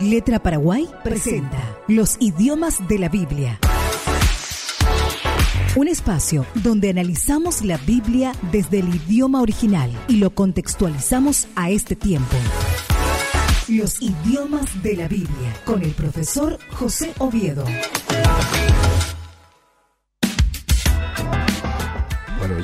Letra Paraguay presenta Los idiomas de la Biblia. Un espacio donde analizamos la Biblia desde el idioma original y lo contextualizamos a este tiempo. Los idiomas de la Biblia con el profesor José Oviedo.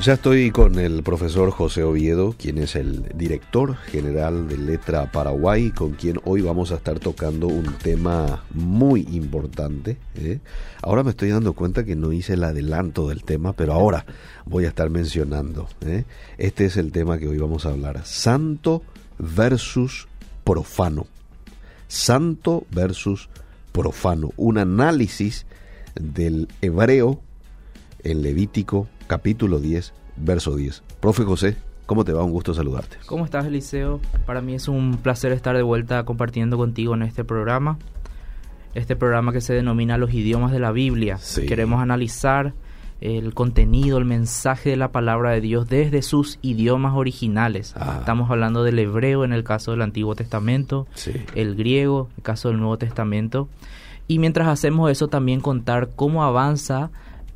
Ya estoy con el profesor José Oviedo, quien es el director general de Letra Paraguay, con quien hoy vamos a estar tocando un tema muy importante. ¿eh? Ahora me estoy dando cuenta que no hice el adelanto del tema, pero ahora voy a estar mencionando. ¿eh? Este es el tema que hoy vamos a hablar. Santo versus profano. Santo versus profano. Un análisis del hebreo en Levítico capítulo 10, verso 10. Profe José, ¿cómo te va? Un gusto saludarte. ¿Cómo estás, Eliseo? Para mí es un placer estar de vuelta compartiendo contigo en este programa. Este programa que se denomina Los idiomas de la Biblia. Sí. Queremos analizar el contenido, el mensaje de la palabra de Dios desde sus idiomas originales. Ah. Estamos hablando del hebreo en el caso del Antiguo Testamento, Sí. el griego en el caso del Nuevo Testamento. Y mientras hacemos eso también contar cómo avanza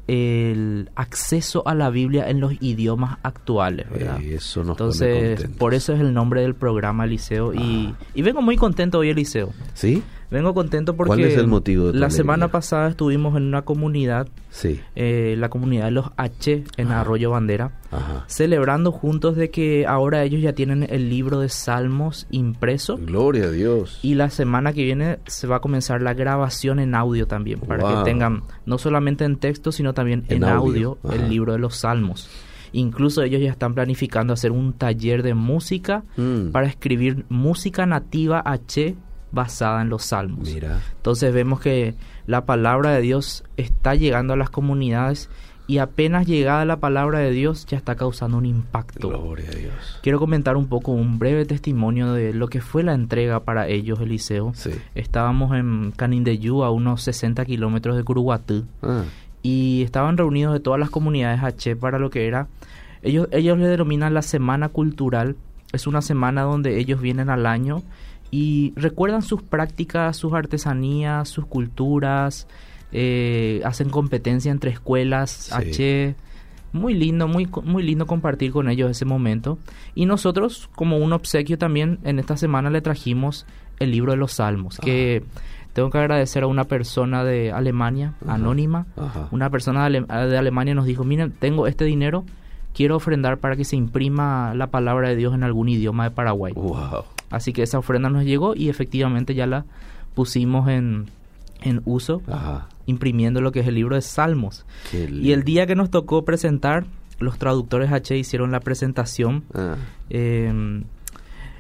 el acceso a la Biblia en los idiomas actuales. ¿verdad? Eh, eso nos Entonces, por eso es el nombre del programa Eliseo. Y, Ah. y vengo muy contento hoy, Eliseo. ¿Sí? Vengo contento porque ¿Cuál es el motivo de tu la alegría? semana pasada estuvimos en una comunidad, Sí. eh, la comunidad de los H en Ajá. Arroyo Bandera, Ajá. celebrando juntos de que ahora ellos ya tienen el libro de Salmos impreso. Gloria a Dios. Y la semana que viene se va a comenzar la grabación en audio también, para Wow. que tengan no solamente en texto, sino también En en, audio. el libro de los Salmos. Incluso ellos ya están planificando hacer un taller de música Mm. para escribir música nativa H basada en los Salmos. Mira. Entonces vemos que la palabra de Dios está llegando a las comunidades y apenas llegada la palabra de Dios ya está causando un impacto. Gloria a Dios. Quiero comentar un poco un breve testimonio de lo que fue la entrega para ellos, Eliseo. Sí. Estábamos en Canindeyú, a unos 60 kilómetros de Curuguatú, Ah, y estaban reunidos de todas las comunidades H para lo que era. Ellos, ellos le denominan la Semana Cultural. Es una semana donde ellos vienen al año y recuerdan sus prácticas, sus artesanías, sus culturas, eh, hacen competencia entre escuelas Sí. H. Muy lindo, muy, muy lindo compartir con ellos ese momento. Y nosotros, como un obsequio también, en esta semana le trajimos el libro de los Salmos, que tengo que agradecer a una persona de Alemania, Ajá. anónima, Ajá. una persona de, Ale- de Alemania nos dijo, miren, tengo este dinero, quiero ofrendar para que se imprima la palabra de Dios en algún idioma de Paraguay. Wow. Así que esa ofrenda nos llegó y efectivamente ya la pusimos en, en uso, Ajá. imprimiendo lo que es el libro de Salmos. Y el día que nos tocó presentar, los traductores H hicieron la presentación. Ah, Eh,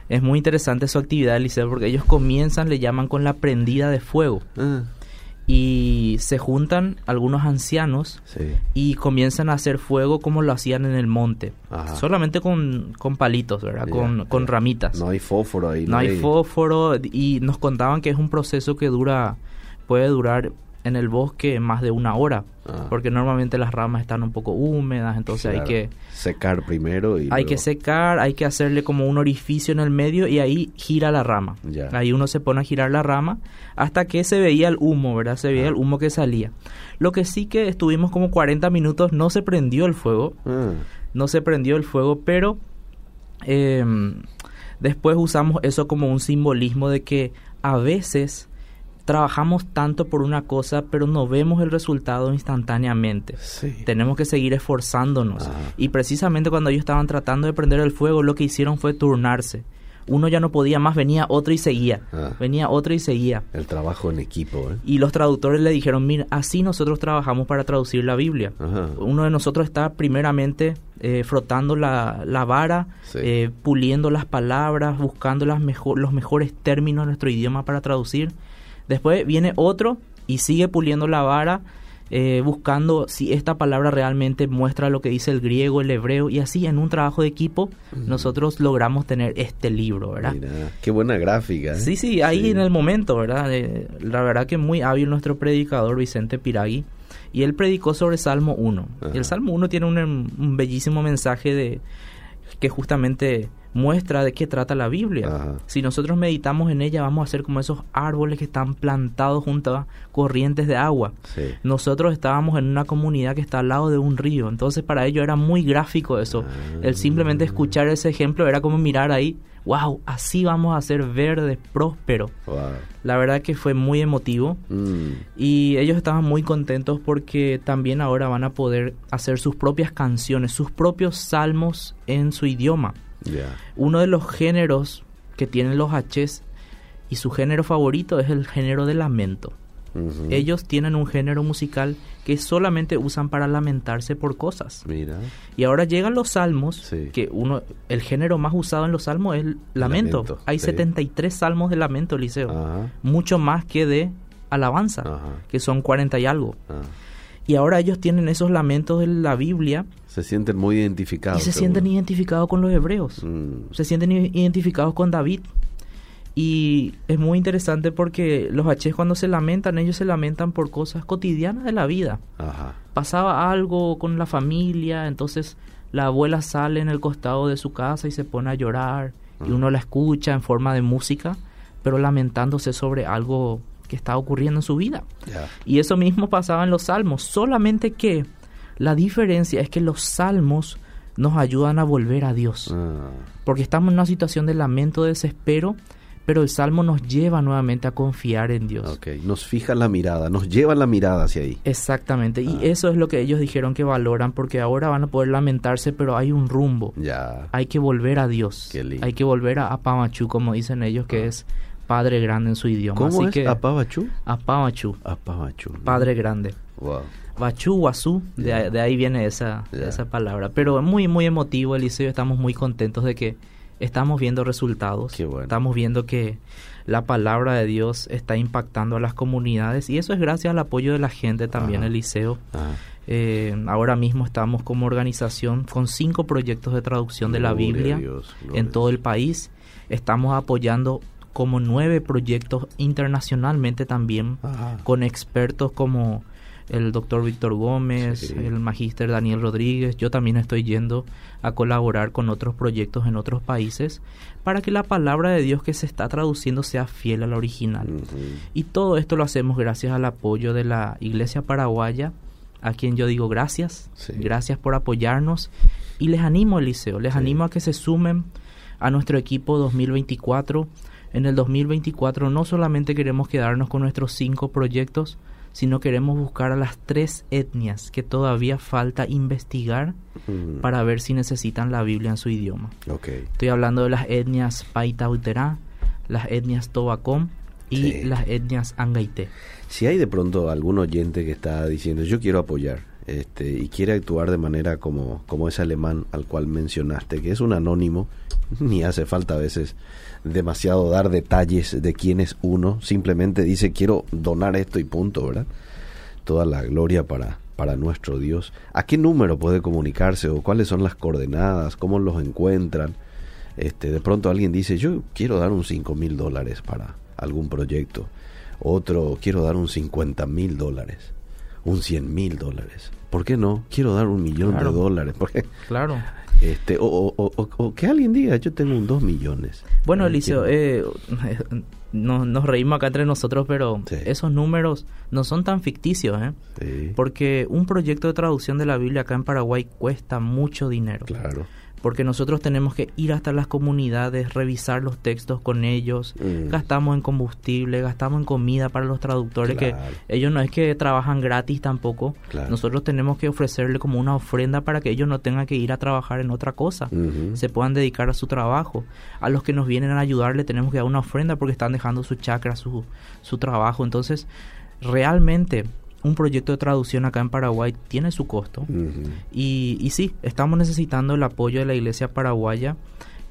es muy interesante su actividad, Eliseo, porque ellos comienzan, le llaman con la prendida de fuego. ah, Y se juntan algunos ancianos sí. y comienzan a hacer fuego como lo hacían en el monte. Ajá. Solamente con, con palitos, ¿verdad? Con, con ramitas. No hay fósforo ahí. No hay fósforo y nos contaban que es un proceso que dura, puede durar en el bosque más de una hora, Ah. porque normalmente las ramas están un poco húmedas, entonces Claro. hay que Secar primero y hay luego- que secar, hay que hacerle como un orificio en el medio y ahí gira la rama. Ya. Ahí uno se pone a girar la rama hasta que se veía el humo, ¿verdad? Se veía Ah. el humo que salía. Lo que sí que estuvimos como 40 minutos, no se prendió el fuego, Ah, no se prendió el fuego, pero eh, después usamos eso como un simbolismo de que a veces trabajamos tanto por una cosa, pero no vemos el resultado instantáneamente. sí. Tenemos que seguir esforzándonos. Ah. Y precisamente cuando ellos estaban tratando de prender el fuego, lo que hicieron fue turnarse. Uno ya no podía más, venía otro y seguía. Ah. Venía otro y seguía. El trabajo en equipo, ¿eh? Y los traductores le dijeron, mira, así nosotros trabajamos para traducir la Biblia. Ajá. Uno de nosotros está primeramente eh, frotando la, la vara, Sí. eh, puliendo las palabras, buscando las mejor, los mejores términos de nuestro idioma para traducir. Después viene otro y sigue puliendo la vara, eh, buscando si esta palabra realmente muestra lo que dice el griego, el hebreo, y así en un trabajo de equipo nosotros logramos tener este libro, ¿verdad? Mira, qué buena gráfica. ¿eh? Sí, sí, ahí Sí. en el momento, ¿verdad? Eh, la verdad que muy hábil nuestro predicador Vicente Piragui. Y él predicó sobre Salmo 1. Ajá. Y el Salmo 1 tiene un, un bellísimo mensaje de que justamente muestra de qué trata la Biblia. Ajá. Si nosotros meditamos en ella, vamos a ser como esos árboles que están plantados junto a corrientes de agua. Sí. Nosotros estábamos en una comunidad que está al lado de un río, entonces para ellos era muy gráfico eso. El simplemente escuchar ese ejemplo era como mirar ahí, wow, así vamos a ser verdes, prósperos. Wow. La verdad que fue muy emotivo Mm, y ellos estaban muy contentos porque también ahora van a poder hacer sus propias canciones, sus propios salmos en su idioma. Uno de los géneros que tienen los H's y su género favorito es el género de lamento. Ellos tienen un género musical que solamente usan para lamentarse por cosas. Mira. Y ahora llegan los salmos, Sí. que uno el género más usado en los salmos es lamento. Lamento, Hay sí. 73 salmos de lamento, Liceo. Ajá. Mucho más que de alabanza, Ajá. que son 40 y algo. Ah. Y ahora ellos tienen esos lamentos de la Biblia Se sienten muy identificados. y se seguro. sienten identificados con los hebreos. Mm, Se sienten identificados con David. Y es muy interesante porque los H cuando se lamentan, ellos se lamentan por cosas cotidianas de la vida. Ajá. Pasaba algo con la familia, entonces la abuela sale en el costado de su casa y se pone a llorar y uno la escucha en forma de música, pero lamentándose sobre algo que está ocurriendo en su vida. Y eso mismo pasaba en los salmos, solamente que la diferencia es que los salmos nos ayudan a volver a Dios, Ah, porque estamos en una situación de lamento, de desespero, pero el salmo nos lleva nuevamente a confiar en Dios. ok. Nos fija la mirada, nos lleva la mirada hacia ahí. Exactamente, y Ah. eso es lo que ellos dijeron que valoran, porque ahora van a poder lamentarse, pero hay un rumbo. Ya. Hay que volver a Dios. Qué lindo. Hay que volver a Apamachu, como dicen ellos, que Ah. es Padre Grande en su idioma. ¿Cómo Así es? que Apabachú. Apamachu, Apabachú. Padre Grande. Wow. Bachú, Guazú, de, ahí viene esa, palabra. Pero es muy, muy emotivo, Eliseo. Estamos muy contentos de que estamos viendo resultados. Qué bueno. Estamos viendo que la palabra de Dios está impactando a las comunidades y eso es gracias al apoyo de la gente también, Ajá. Eliseo. Eh, ahora mismo estamos como organización con cinco proyectos de traducción de la Biblia Dios, en todo el país. Estamos apoyando como nueve proyectos internacionalmente también Ajá. con expertos como el doctor Víctor Gómez, Sí. el magíster Daniel Rodríguez. Yo también estoy yendo a colaborar con otros proyectos en otros países para que la palabra de Dios que se está traduciendo sea fiel a la original. Y todo esto lo hacemos gracias al apoyo de la Iglesia Paraguaya, a quien yo digo gracias, Sí. gracias por apoyarnos. Y les animo, Eliseo, les Sí. animo a que se sumen a nuestro equipo 2024. En el 2024 no solamente queremos quedarnos con nuestros cinco proyectos, sino queremos buscar a las tres etnias que todavía falta investigar Mm, para ver si necesitan la Biblia en su idioma. Estoy hablando de las etnias Paitauterá, las etnias Tobacom y Sí. las etnias Angaité. Si hay de pronto algún oyente que está diciendo yo quiero apoyar este, y quiere actuar de manera como, como ese alemán al cual mencionaste, que es un anónimo, ni hace falta a veces demasiado dar detalles de quién es uno, simplemente dice quiero donar esto y punto, ¿verdad? Toda la gloria para, para nuestro Dios. ¿A qué número puede comunicarse o cuáles son las coordenadas? ¿Cómo los encuentran? Este, de pronto alguien dice, yo quiero dar un 5 mil dólares para algún proyecto. Otro, quiero dar un 50 mil dólares. Un 100 mil dólares. ¿Por qué no? Quiero dar un millón Claro. de dólares. Porque, Claro. Este, o, o- o- o- o que alguien diga, yo tengo un 2 millones. Bueno, Eliseo, eh, no- nos reímos acá entre nosotros, pero Sí. esos números no son tan ficticios, ¿eh? Sí, Porque un proyecto de traducción de la Biblia acá en Paraguay cuesta mucho dinero. claro. Porque nosotros tenemos que ir hasta las comunidades, revisar los textos con ellos, Mm. gastamos en combustible, gastamos en comida para los traductores, Claro. que ellos no es que trabajan gratis tampoco. Claro. Nosotros tenemos que ofrecerle como una ofrenda para que ellos no tengan que ir a trabajar en otra cosa se puedan dedicar a su trabajo. A los que nos vienen a ayudar le tenemos que dar una ofrenda porque están dejando su chakra, su, su trabajo. Entonces, realmente un proyecto de traducción acá en Paraguay tiene su costo. Y, y sí, estamos necesitando el apoyo de la Iglesia Paraguaya.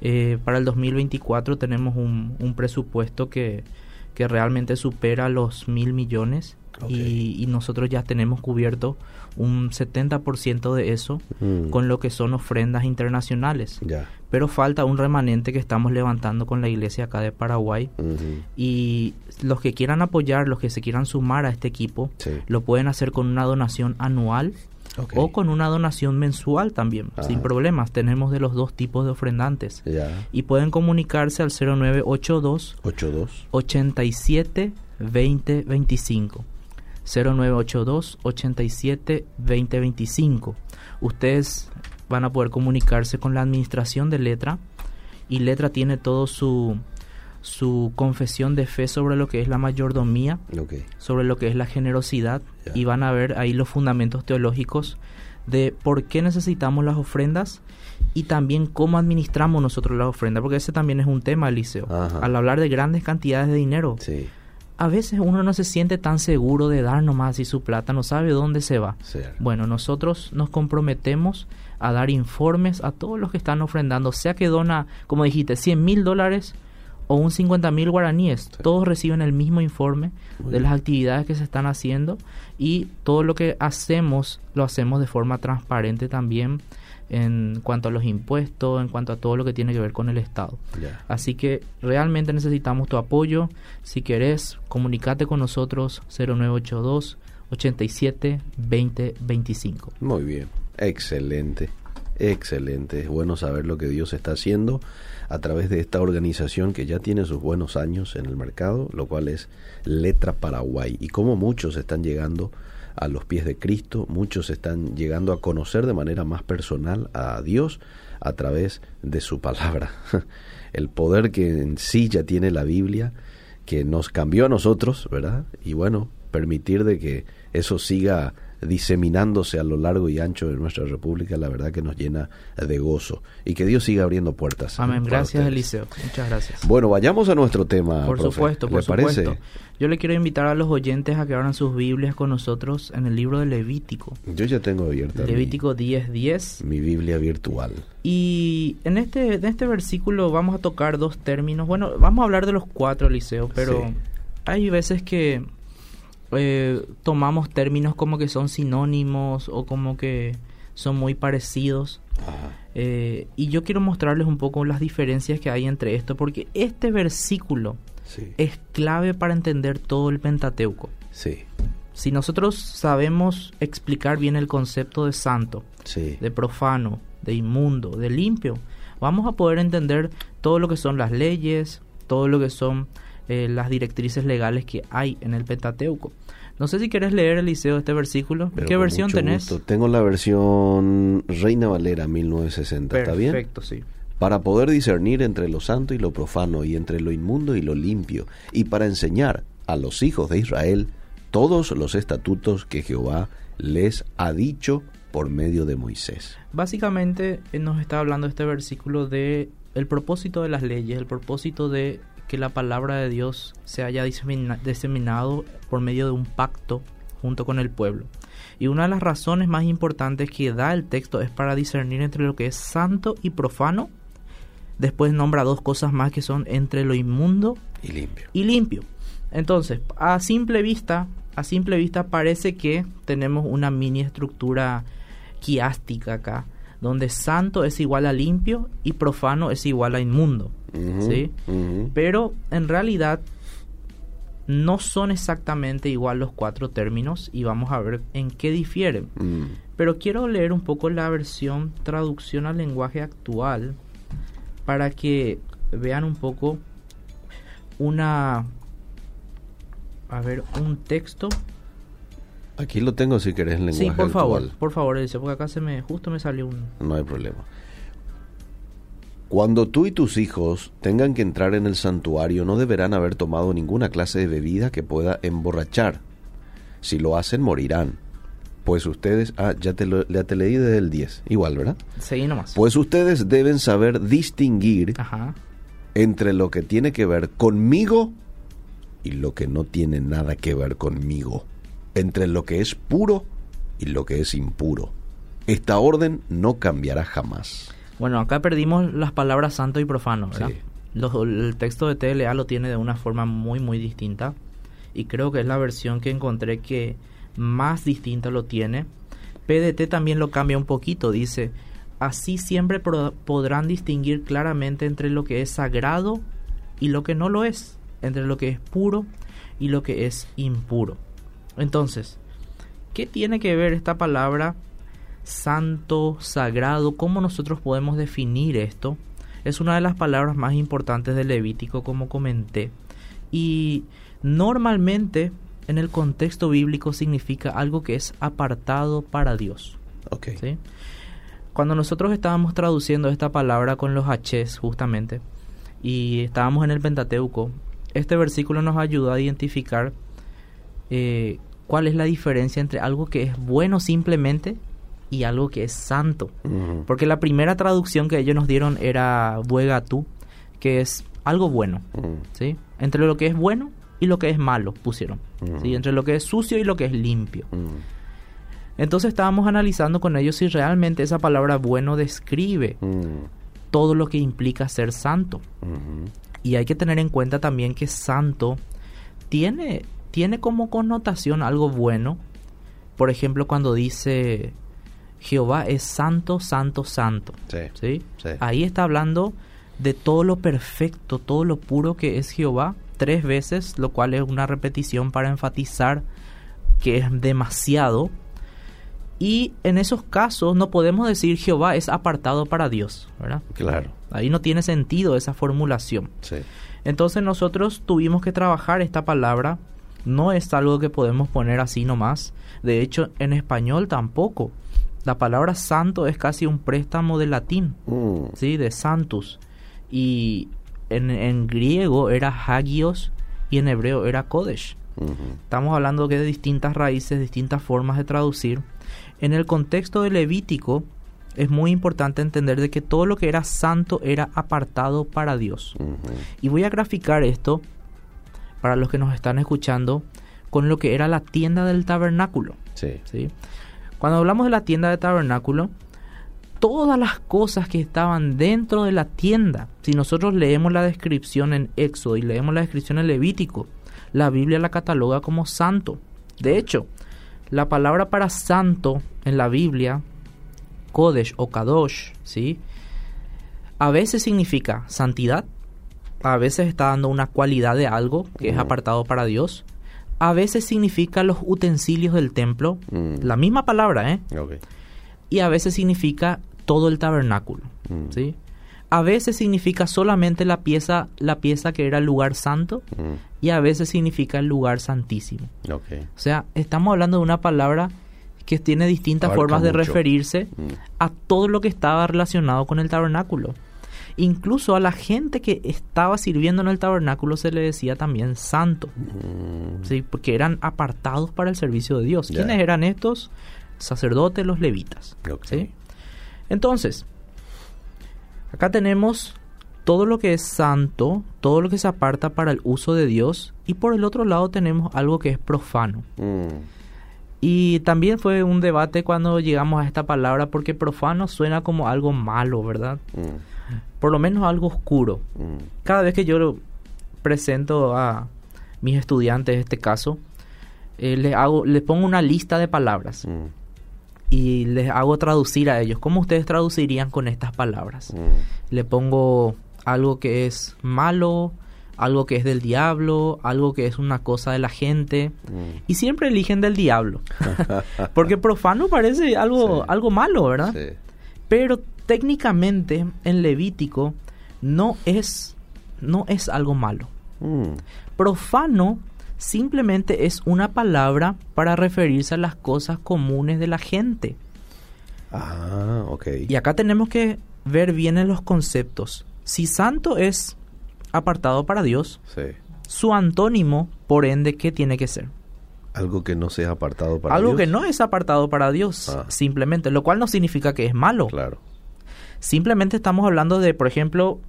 Eh, para el 2024 tenemos un, un presupuesto que, que realmente supera los mil millones Y, y nosotros ya tenemos cubierto un 70% de eso Mm. con lo que son ofrendas internacionales. Pero falta un remanente que estamos levantando con la iglesia acá de Paraguay. Y los que quieran apoyar, los que se quieran sumar a este equipo, Sí. lo pueden hacer con una donación anual o con una donación mensual también, Ajá. sin problemas. Tenemos de los dos tipos de ofrendantes. Y pueden comunicarse al 0982 82. 87 20 25. 0982 87 20 25. Ustedes van a poder comunicarse con la administración de Letra y Letra tiene todo su su confesión de fe sobre lo que es la mayordomía, sobre lo que es la generosidad y van a ver ahí los fundamentos teológicos de por qué necesitamos las ofrendas y también cómo administramos nosotros las ofrendas, porque ese también es un tema, Eliseo. Ajá. Al hablar de grandes cantidades de dinero, Sí. A veces uno no se siente tan seguro de dar nomás así su plata, no sabe dónde se va. Bueno, nosotros nos comprometemos a dar informes a todos los que están ofrendando, sea que dona, como dijiste, 100 mil dólares o un 50 mil guaraníes. Todos reciben el mismo informe Muy de las actividades que se están haciendo y todo lo que hacemos lo hacemos de forma transparente también en cuanto a los impuestos, en cuanto a todo lo que tiene que ver con el Estado. Así que realmente necesitamos tu apoyo. Si querés, comunicate con nosotros 0982 87 20 25. Muy bien. Excelente. Excelente. Es bueno saber lo que Dios está haciendo a través de esta organización que ya tiene sus buenos años en el mercado, lo cual es Letra Paraguay. Y como muchos están llegando a los pies de Cristo, muchos están llegando a conocer de manera más personal a Dios a través de su palabra. El poder que en sí ya tiene la Biblia, que nos cambió a nosotros, ¿verdad? Y bueno, permitir de que eso siga diseminándose a lo largo y ancho de nuestra república, la verdad que nos llena de gozo y que Dios siga abriendo puertas. ¿eh? Amén. Gracias. Eliseo. Muchas gracias. Bueno, vayamos a nuestro tema. Por profe. supuesto, ¿Le por parece? supuesto. Yo le quiero invitar a los oyentes a que abran sus Biblias con nosotros en el libro de Levítico. Yo ya tengo abierta Levítico 10, 10. mi, Biblia virtual. Y en este, en este versículo vamos a tocar dos términos. Bueno, vamos a hablar de los cuatro, Eliseo, pero Sí. hay veces que eh, tomamos términos como que son sinónimos o como que son muy parecidos. Ajá. Eh, y yo quiero mostrarles un poco las diferencias que hay entre esto, porque este versículo Sí. es clave para entender todo el Pentateuco. Sí. Si nosotros sabemos explicar bien el concepto de santo, Sí. de profano, de inmundo, de limpio, vamos a poder entender todo lo que son las leyes, todo lo que son eh, las directrices legales que hay en el Pentateuco. No sé si quieres leer, Eliseo, este versículo. Pero ¿Qué versión tenés? gusto. Tengo la versión Reina Valera 1960, ¿está bien? Perfecto, sí. para poder discernir entre lo santo y lo profano y entre lo inmundo y lo limpio, y para enseñar a los hijos de Israel todos los estatutos que Jehová les ha dicho por medio de Moisés. Básicamente eh, nos está hablando este versículo de el propósito de las leyes, el propósito de que la palabra de Dios se haya disemina- diseminado por medio de un pacto junto con el pueblo. Y una de las razones más importantes que da el texto es para discernir entre lo que es santo y profano. Después nombra dos cosas más que son entre lo inmundo Y limpio. y limpio. Entonces, a simple vista, a simple vista parece que tenemos una mini estructura quiástica acá, donde santo es igual a limpio y profano es igual a inmundo. ¿sí? Pero en realidad no son exactamente igual los cuatro términos y vamos a ver en qué difieren. Mm, Pero quiero leer un poco la versión traducción al lenguaje actual para que vean un poco una a ver un texto. Aquí lo tengo si querés en lenguaje Sí, por favor, actual. por favor, dice, porque acá se me justo me salió un No hay problema. Cuando tú y tus hijos tengan que entrar en el santuario, no deberán haber tomado ninguna clase de bebida que pueda emborrachar. Si lo hacen, morirán. Pues ustedes, ah, ya te, lo, ya te leí desde el 10, igual, ¿verdad? seguí nomás. Pues ustedes deben saber distinguir Ajá. entre lo que tiene que ver conmigo y lo que no tiene nada que ver conmigo. Entre lo que es puro y lo que es impuro. Esta orden no cambiará jamás. Bueno, acá perdimos las palabras santo y profano, ¿verdad? Sí. Los- el texto de TLA lo tiene de una forma muy, muy distinta. Y creo que es la versión que encontré que más distinta lo tiene. PDT también lo cambia un poquito. Dice, así siempre pro- podrán distinguir claramente entre lo que es sagrado y lo que no lo es. Entre lo que es puro y lo que es impuro. Entonces, ¿qué tiene que ver esta palabra santo, sagrado, ¿cómo nosotros podemos definir esto? Es una de las palabras más importantes del Levítico, como comenté. Y normalmente en el contexto bíblico significa algo que es apartado para Dios. Ok. ¿sí? Cuando nosotros estábamos traduciendo esta palabra con los H's justamente y estábamos en el Pentateuco, este versículo nos ayuda a identificar eh, cuál es la diferencia entre algo que es bueno simplemente y algo que es santo. Porque la primera traducción que ellos nos dieron era tú, que es algo bueno. ¿sí? Entre lo que es bueno y lo que es malo pusieron. ¿sí? Entre lo que es sucio y lo que es limpio. Entonces estábamos analizando con ellos si realmente esa palabra bueno describe todo lo que implica ser santo. Y hay que tener en cuenta también que santo tiene, tiene como connotación algo bueno. Por ejemplo, cuando dice Jehová es santo, santo, santo. Sí. ¿sí? Sí. Ahí está hablando de todo lo perfecto, todo lo puro que es Jehová tres veces, lo cual es una repetición para enfatizar que es demasiado. Y en esos casos no podemos decir Jehová es apartado para Dios, ¿verdad? Claro. Ahí no tiene sentido esa formulación. Sí. Entonces nosotros tuvimos que trabajar esta palabra. No es algo que podemos poner así nomás. De hecho, en español tampoco. La palabra santo es casi un préstamo de latín, Mm. ¿sí? De santus. Y en, en griego era hagios y en hebreo era kodesh. Estamos hablando que de distintas raíces, distintas formas de traducir. En el contexto de Levítico es muy importante entender de que todo lo que era santo era apartado para Dios. Y voy a graficar esto para los que nos están escuchando con lo que era la tienda del tabernáculo. Sí. ¿sí? Cuando hablamos de la tienda del tabernáculo, todas las cosas que estaban dentro de la tienda, si nosotros leemos la descripción en Éxodo y leemos la descripción en Levítico, la Biblia la cataloga como santo. De hecho, la palabra para santo en la Biblia, Kodesh o Kadosh, ¿sí? a veces significa santidad, a veces está dando una cualidad de algo que es Ujú. apartado para Dios, a veces significa los utensilios del templo, Mm. la misma palabra, ¿eh? Y a veces significa todo el tabernáculo, Mm. ¿sí? A veces significa solamente la pieza, la pieza que era el lugar santo Mm. y a veces significa el lugar santísimo. Ok. O sea, estamos hablando de una palabra que tiene distintas Abarca formas de mucho. referirse Mm. a todo lo que estaba relacionado con el tabernáculo. Incluso a la gente que estaba sirviendo en el tabernáculo se le decía también santo, Mm. ¿sí? porque eran apartados para el servicio de Dios. ¿Quiénes eran estos? Sacerdotes, los levitas. ¿sí? Entonces, acá tenemos todo lo que es santo, todo lo que se aparta para el uso de Dios, y por el otro lado tenemos algo que es profano. Mm. Y también fue un debate cuando llegamos a esta palabra porque profano suena como algo malo, ¿verdad? Mm. Por lo menos algo oscuro. Mm. Cada vez que yo presento a mis estudiantes este caso, eh, les hago, les pongo una lista de palabras Mm. y les hago traducir a ellos. ¿Cómo ustedes traducirían con estas palabras? Mm. Le pongo algo que es malo, algo que es del diablo, algo que es una cosa de la gente. Mm. Y siempre eligen del diablo. Porque profano parece algo, Sí. algo malo, ¿verdad? Sí. Pero técnicamente en Levítico no es, no es algo malo. Mm. Profano simplemente es una palabra para referirse a las cosas comunes de la gente. Ah, ok. Y acá tenemos que ver bien en los conceptos. Si santo es apartado para Dios, Sí. su antónimo, por ende, ¿qué tiene que ser? Algo que no sea apartado para Algo Dios. que no es apartado para Dios, Ah. simplemente, lo cual no significa que es malo. Claro. Simplemente estamos hablando de, por ejemplo,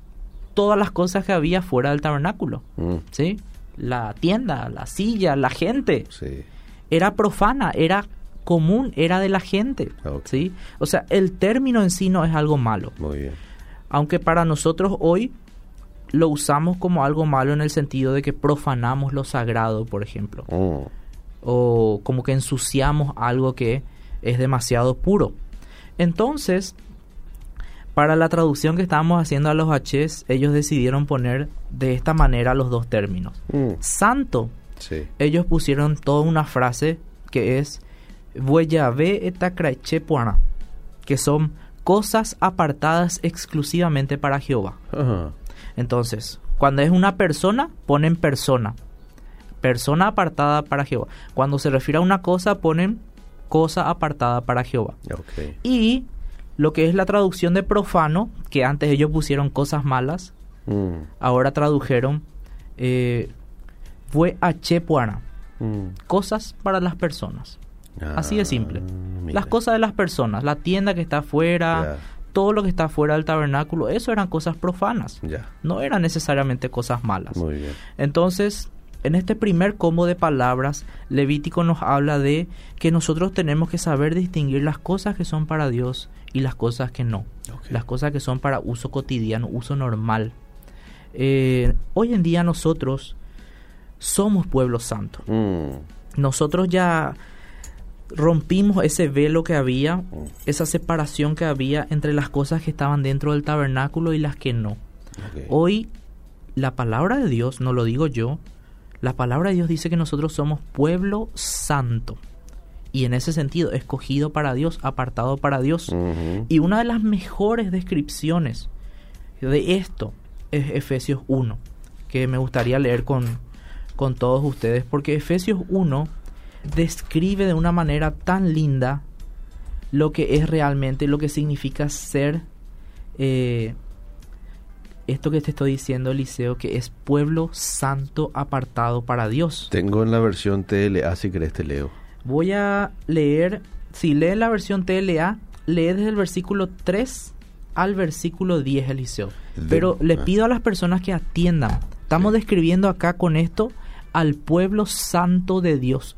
todas las cosas que había fuera del tabernáculo, Mm. ¿sí? La tienda, la silla, la gente, Sí. era profana, era común, era de la gente. ¿sí? O sea, el término en sí no es algo malo, Muy bien. aunque para nosotros hoy lo usamos como algo malo en el sentido de que profanamos lo sagrado, por ejemplo, Mm. o como que ensuciamos algo que es demasiado puro. Entonces, para la traducción que estábamos haciendo a los H's, ellos decidieron poner de esta manera los dos términos. Mm. Santo, Sí. ellos pusieron toda una frase que es Vuellavé eta craiche puana", que son cosas apartadas exclusivamente para Jehová. Entonces, cuando es una persona, ponen persona. Persona apartada para Jehová. Cuando se refiere a una cosa, ponen cosa apartada para Jehová. Y lo que es la traducción de profano, que antes ellos pusieron cosas malas, Mm, ahora tradujeron eh, fue achepuana, mm. cosas para las personas. Así de simple. Ah, mira. Las cosas de las personas, la tienda que está afuera, todo lo que está afuera del tabernáculo, eso eran cosas profanas. No eran necesariamente cosas malas. Muy bien. Entonces, en este primer combo de palabras, Levítico nos habla de que nosotros tenemos que saber distinguir las cosas que son para Dios y las cosas que no. Las cosas que son para uso cotidiano, uso normal. Eh, hoy en día nosotros somos pueblo santo. Mm, Nosotros ya rompimos ese velo que había, esa separación que había entre las cosas que estaban dentro del tabernáculo y las que no. Hoy la palabra de Dios, no lo digo yo, la palabra de Dios dice que nosotros somos pueblo santo. Y en ese sentido, escogido para Dios, apartado para Dios. Y una de las mejores descripciones de esto es Efesios 1, que me gustaría leer con, con todos ustedes, porque Efesios 1 describe de una manera tan linda lo que es realmente, lo que significa ser eh, esto que te estoy diciendo, Eliseo, que es pueblo santo apartado para Dios. Tengo en la versión TLA, si querés te leo. Voy a leer, si lee la versión TLA, lee desde el versículo 3 al versículo 10, Eliseo. De- Pero le ah. pido a las personas que atiendan. Estamos describiendo acá con esto al pueblo santo de Dios.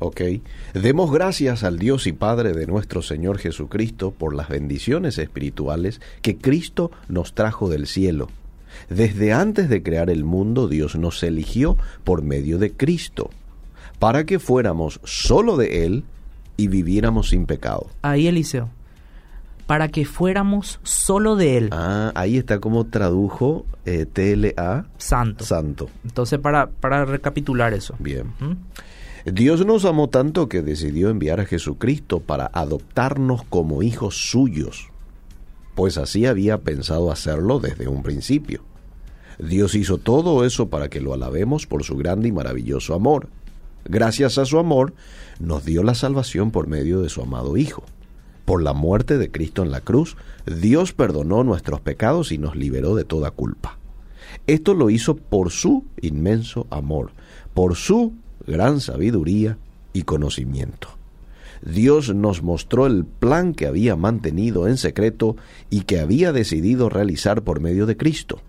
Ok. Demos gracias al Dios y Padre de nuestro Señor Jesucristo por las bendiciones espirituales que Cristo nos trajo del cielo. Desde antes de crear el mundo, Dios nos eligió por medio de Cristo, para que fuéramos solo de Él y viviéramos sin pecado. Ahí, Eliseo. Para que fuéramos solo de Él, Ah, ahí está como tradujo eh, TLA santo. Santo. Entonces, para, para recapitular eso. Bien. ¿Mm? Dios nos amó tanto que decidió enviar a Jesucristo para adoptarnos como hijos suyos, pues así había pensado hacerlo desde un principio. Dios hizo todo eso para que lo alabemos por su grande y maravilloso amor. Gracias a su amor, nos dio la salvación por medio de su amado Hijo. Por la muerte de Cristo en la cruz, Dios perdonó nuestros pecados y nos liberó de toda culpa. Esto lo hizo por su inmenso amor, por su gran sabiduría y conocimiento. Dios nos mostró el plan que había mantenido en secreto y que había decidido realizar por medio de Cristo.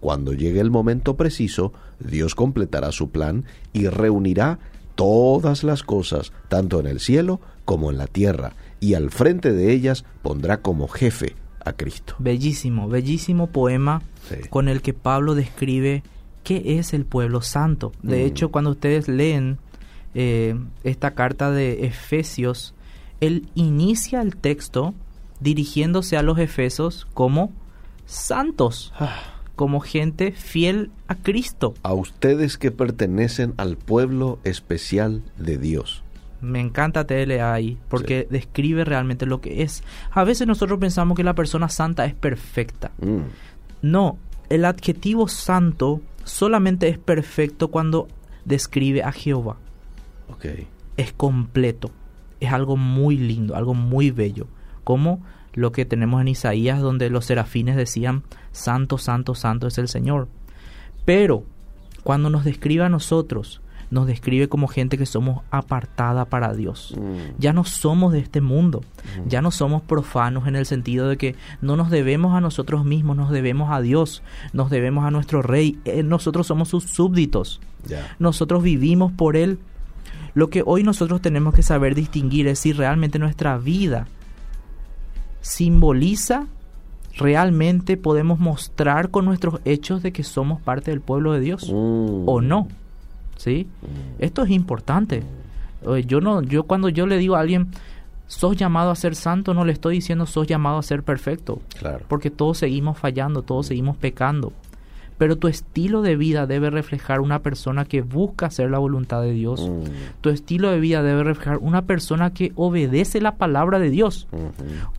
Cuando llegue el momento preciso, Dios completará su plan y reunirá todas las cosas, tanto en el cielo como en la tierra, y al frente de ellas pondrá como jefe a Cristo. Bellísimo, bellísimo poema Sí. con el que Pablo describe qué es el pueblo santo. De Mm. hecho, cuando ustedes leen eh, esta carta de Efesios, él inicia el texto dirigiéndose a los efesos como santos, como gente fiel a Cristo. A ustedes que pertenecen al pueblo especial de Dios. Me encanta TLA ahí, porque describe realmente lo que es. A veces nosotros pensamos que la persona santa es perfecta. Mm, No, el adjetivo santo solamente es perfecto cuando describe a Jehová. Es completo. Es algo muy lindo, algo muy bello. Como lo que tenemos en Isaías donde los serafines decían, Santo, Santo, Santo es el Señor. Pero cuando nos describe a nosotros, nos describe como gente que somos apartada para Dios. Mm, Ya no somos de este mundo, ya no somos profanos en el sentido de que no nos debemos a nosotros mismos, nos debemos a Dios, nos debemos a nuestro Rey, eh, nosotros somos sus súbditos, nosotros vivimos por Él. Lo que hoy nosotros tenemos que saber distinguir es si realmente nuestra vida simboliza, realmente podemos mostrar con nuestros hechos de que somos parte del pueblo de Dios Mm, o no. ¿Sí? Esto es importante. Yo no yo cuando yo le digo a alguien sos llamado a ser santo, no le estoy diciendo sos llamado a ser perfecto, Claro. porque todos seguimos fallando, todos seguimos pecando. pero tu estilo de vida debe reflejar una persona que busca hacer la voluntad de Dios. Mm. Tu estilo de vida debe reflejar una persona que obedece la palabra de Dios,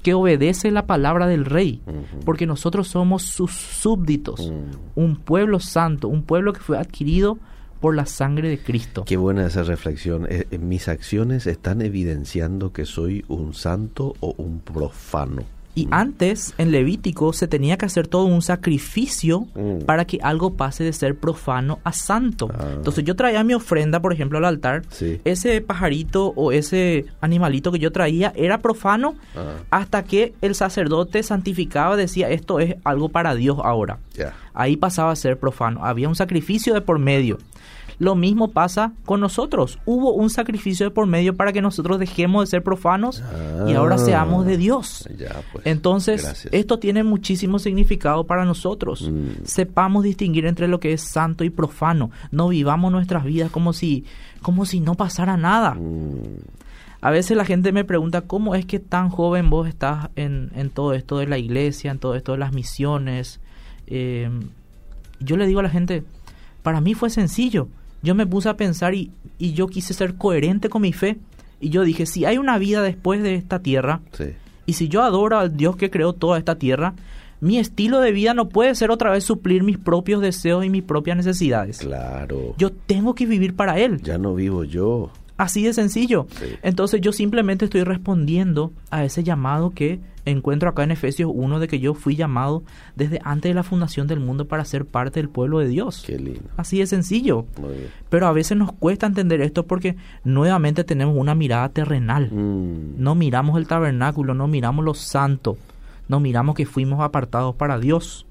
que obedece la palabra del rey, porque nosotros somos sus súbditos, Mm. un pueblo santo, un pueblo que fue adquirido por la sangre de Cristo. Qué buena esa reflexión. Eh, eh, mis acciones están evidenciando que soy un santo o un profano. Y antes, en Levítico, se tenía que hacer todo un sacrificio Mm. para que algo pase de ser profano a santo. Ah. Entonces yo traía mi ofrenda, por ejemplo, al altar. Sí. Ese pajarito o ese animalito que yo traía era profano Ah. hasta que el sacerdote santificaba, decía, esto es algo para Dios ahora. Ahí pasaba a ser profano. Había un sacrificio de por medio. Lo mismo pasa con nosotros. Hubo un sacrificio de por medio para que nosotros dejemos de ser profanos y ahora Ah. seamos de Dios. Ya, pues. Entonces, Gracias. esto tiene muchísimo significado para nosotros. Mm. Sepamos distinguir entre lo que es santo y profano. No vivamos nuestras vidas como si, como si no pasara nada. Mm. A veces la gente me pregunta cómo es que tan joven vos estás en, en todo esto de la iglesia, en todo esto de las misiones. Eh, yo le digo a la gente, para mí fue sencillo. Yo me puse a pensar y, y yo quise ser coherente con mi fe. Y yo dije, si hay una vida después de esta tierra, Sí. y si yo adoro al Dios que creó toda esta tierra, mi estilo de vida no puede ser otra vez suplir mis propios deseos y mis propias necesidades. Claro. Yo tengo que vivir para Él. Ya no vivo yo. Así de sencillo. Sí. Entonces yo simplemente estoy respondiendo a ese llamado que encuentro acá en Efesios 1 de que yo fui llamado desde antes de la fundación del mundo para ser parte del pueblo de Dios. Qué lindo. Así de sencillo. Muy bien. Pero a veces nos cuesta entender esto porque nuevamente tenemos una mirada terrenal. Mm. No miramos el tabernáculo, no miramos lo santo, no miramos que fuimos apartados para Dios.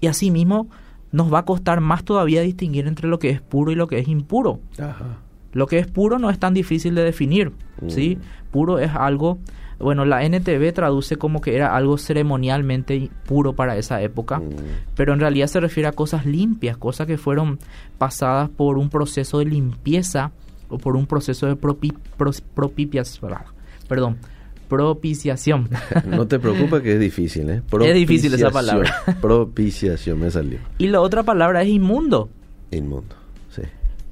Y asimismo nos va a costar más todavía distinguir entre lo que es puro y lo que es impuro. Ajá. Lo que es puro no es tan difícil de definir, ¿sí? Puro es algo, bueno, la NTV traduce como que era algo ceremonialmente puro para esa época, Mm. pero en realidad se refiere a cosas limpias, cosas que fueron pasadas por un proceso de limpieza o por un proceso de propi, pros- propipias- perdón, propiciación. No te preocupes que es difícil, ¿eh? Es difícil esa palabra. Propiciación, me salió. y la otra palabra es inmundo, Inmundo.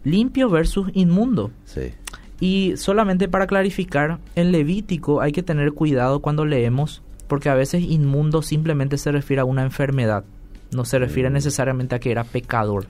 Limpio versus inmundo. sí. Y solamente para clarificar, en Levítico hay que tener cuidado cuando leemos, porque a veces inmundo simplemente se refiere a una enfermedad, no se refiere Mm. necesariamente a que era pecador.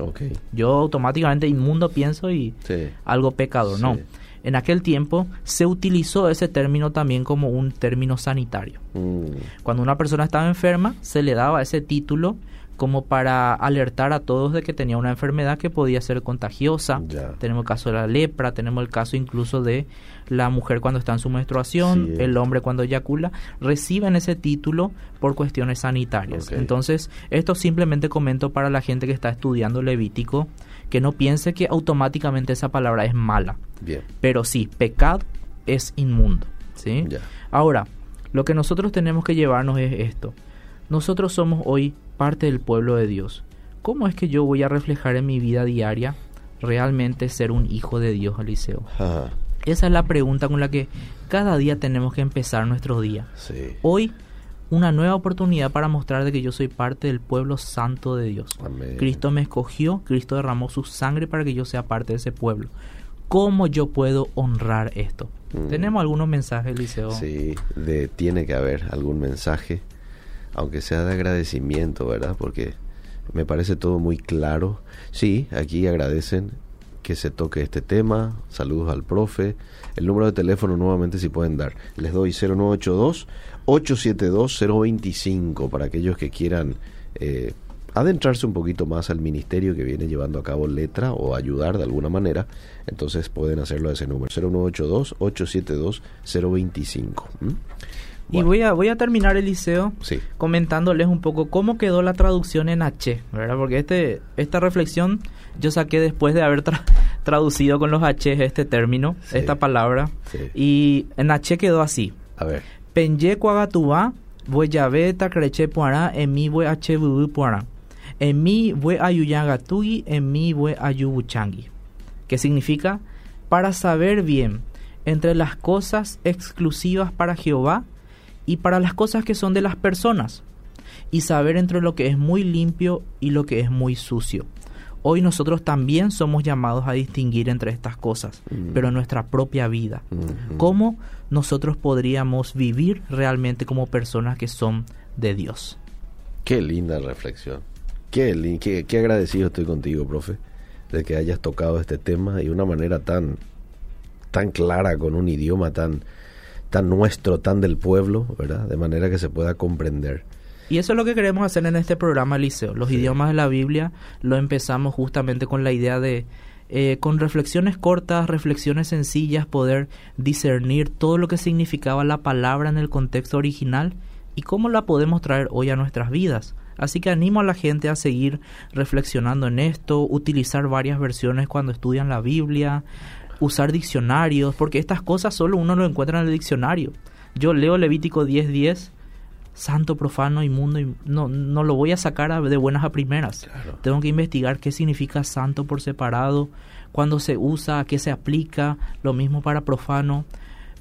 Yo automáticamente inmundo pienso y Sí. algo pecador, no. En aquel tiempo se utilizó ese término también como un término sanitario. Mm. Cuando una persona estaba enferma, se le daba ese título como para alertar a todos de que tenía una enfermedad que podía ser contagiosa. Ya. Tenemos el caso de la lepra, tenemos el caso incluso de la mujer cuando está en su menstruación, Sí, el hombre cuando eyacula, reciben ese título por cuestiones sanitarias. Entonces, esto simplemente comento para la gente que está estudiando Levítico, que no piense que automáticamente esa palabra es mala. Bien. Pero sí, pecado es inmundo. ¿sí? Ya. Ahora, lo que nosotros tenemos que llevarnos es esto. Nosotros somos hoy parte del pueblo de Dios. ¿Cómo es que yo voy a reflejar en mi vida diaria realmente ser un hijo de Dios, Eliseo? Ajá. Esa es la pregunta con la que cada día tenemos que empezar nuestro día. Sí. Hoy, una nueva oportunidad para mostrar de que yo soy parte del pueblo santo de Dios. Amén. Cristo me escogió, Cristo derramó su sangre para que yo sea parte de ese pueblo. ¿Cómo yo puedo honrar esto? Mm. ¿Tenemos algunos mensajes, Eliseo? Sí, de, tiene que haber algún mensaje, aunque sea de agradecimiento, ¿verdad? Porque me parece todo muy claro. Sí, aquí agradecen que se toque este tema. Saludos al profe. El número de teléfono nuevamente si pueden dar. Les doy 0982 872 025 para aquellos que quieran eh, adentrarse un poquito más al ministerio que viene llevando a cabo letra o ayudar de alguna manera. Entonces pueden hacerlo a ese número 0982 872 025. ¿m? Y Bueno, voy a, voy a terminar, Eliseo, Sí. comentándoles un poco cómo quedó la traducción en H, ¿verdad? Porque este, esta reflexión yo saqué después de haber tra- traducido con los H este término, Sí. esta palabra, Sí. y en H quedó así. A ver. Penye cuagatubá, voy creche puara, en mi H puara. En mi voy ayuyagatugi, en mi voy ayubuchangi. Que significa, para saber bien entre las cosas exclusivas para Jehová y para las cosas que son de las personas. y saber entre lo que es muy limpio y lo que es muy sucio. Hoy nosotros también somos llamados a distinguir entre estas cosas, Mm. pero en nuestra propia vida. Ujú. ¿Cómo nosotros podríamos vivir realmente como personas que son de Dios? Qué linda reflexión. Qué, qué, qué agradecido estoy contigo, profe, de que hayas tocado este tema y de una manera tan, tan clara, con un idioma tan, tan nuestro, tan del pueblo, ¿verdad? De manera que se pueda comprender. Y eso es lo que queremos hacer en este programa, Liceo. Los idiomas de la Biblia lo empezamos justamente con la idea de, eh, con reflexiones cortas, reflexiones sencillas, poder discernir todo lo que significaba la palabra en el contexto original y cómo la podemos traer hoy a nuestras vidas. Así que animo a la gente a seguir reflexionando en esto, utilizar varias versiones cuando estudian la Biblia, usar diccionarios, porque estas cosas solo uno lo encuentra en el diccionario. Yo leo Levítico 10:10 santo, profano, inmundo, y no, no lo voy a sacar a- de buenas a primeras. Claro. Tengo que investigar qué significa santo por separado, cuándo se usa, a qué se aplica, lo mismo para profano.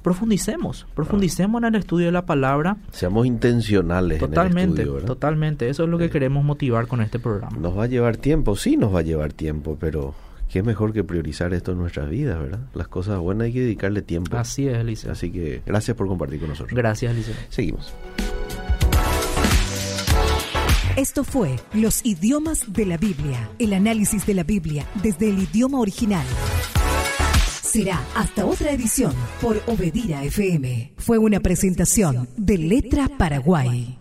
Profundicemos, profundicemos en el estudio de la palabra. Seamos intencionales Totalmente, en el estudio, ¿verdad? totalmente. Eso es lo que queremos motivar con este programa. Nos va a llevar tiempo, sí nos va a llevar tiempo, pero qué mejor que priorizar esto en nuestras vidas, ¿verdad? Las cosas buenas hay que dedicarle tiempo. Así es, Eliseo. Así que gracias por compartir con nosotros. Gracias, Eliseo. Seguimos. Esto fue Los idiomas de la Biblia, el análisis de la Biblia desde el idioma original. Será hasta otra edición por Obedira FM. Fue una presentación de Letra Paraguay.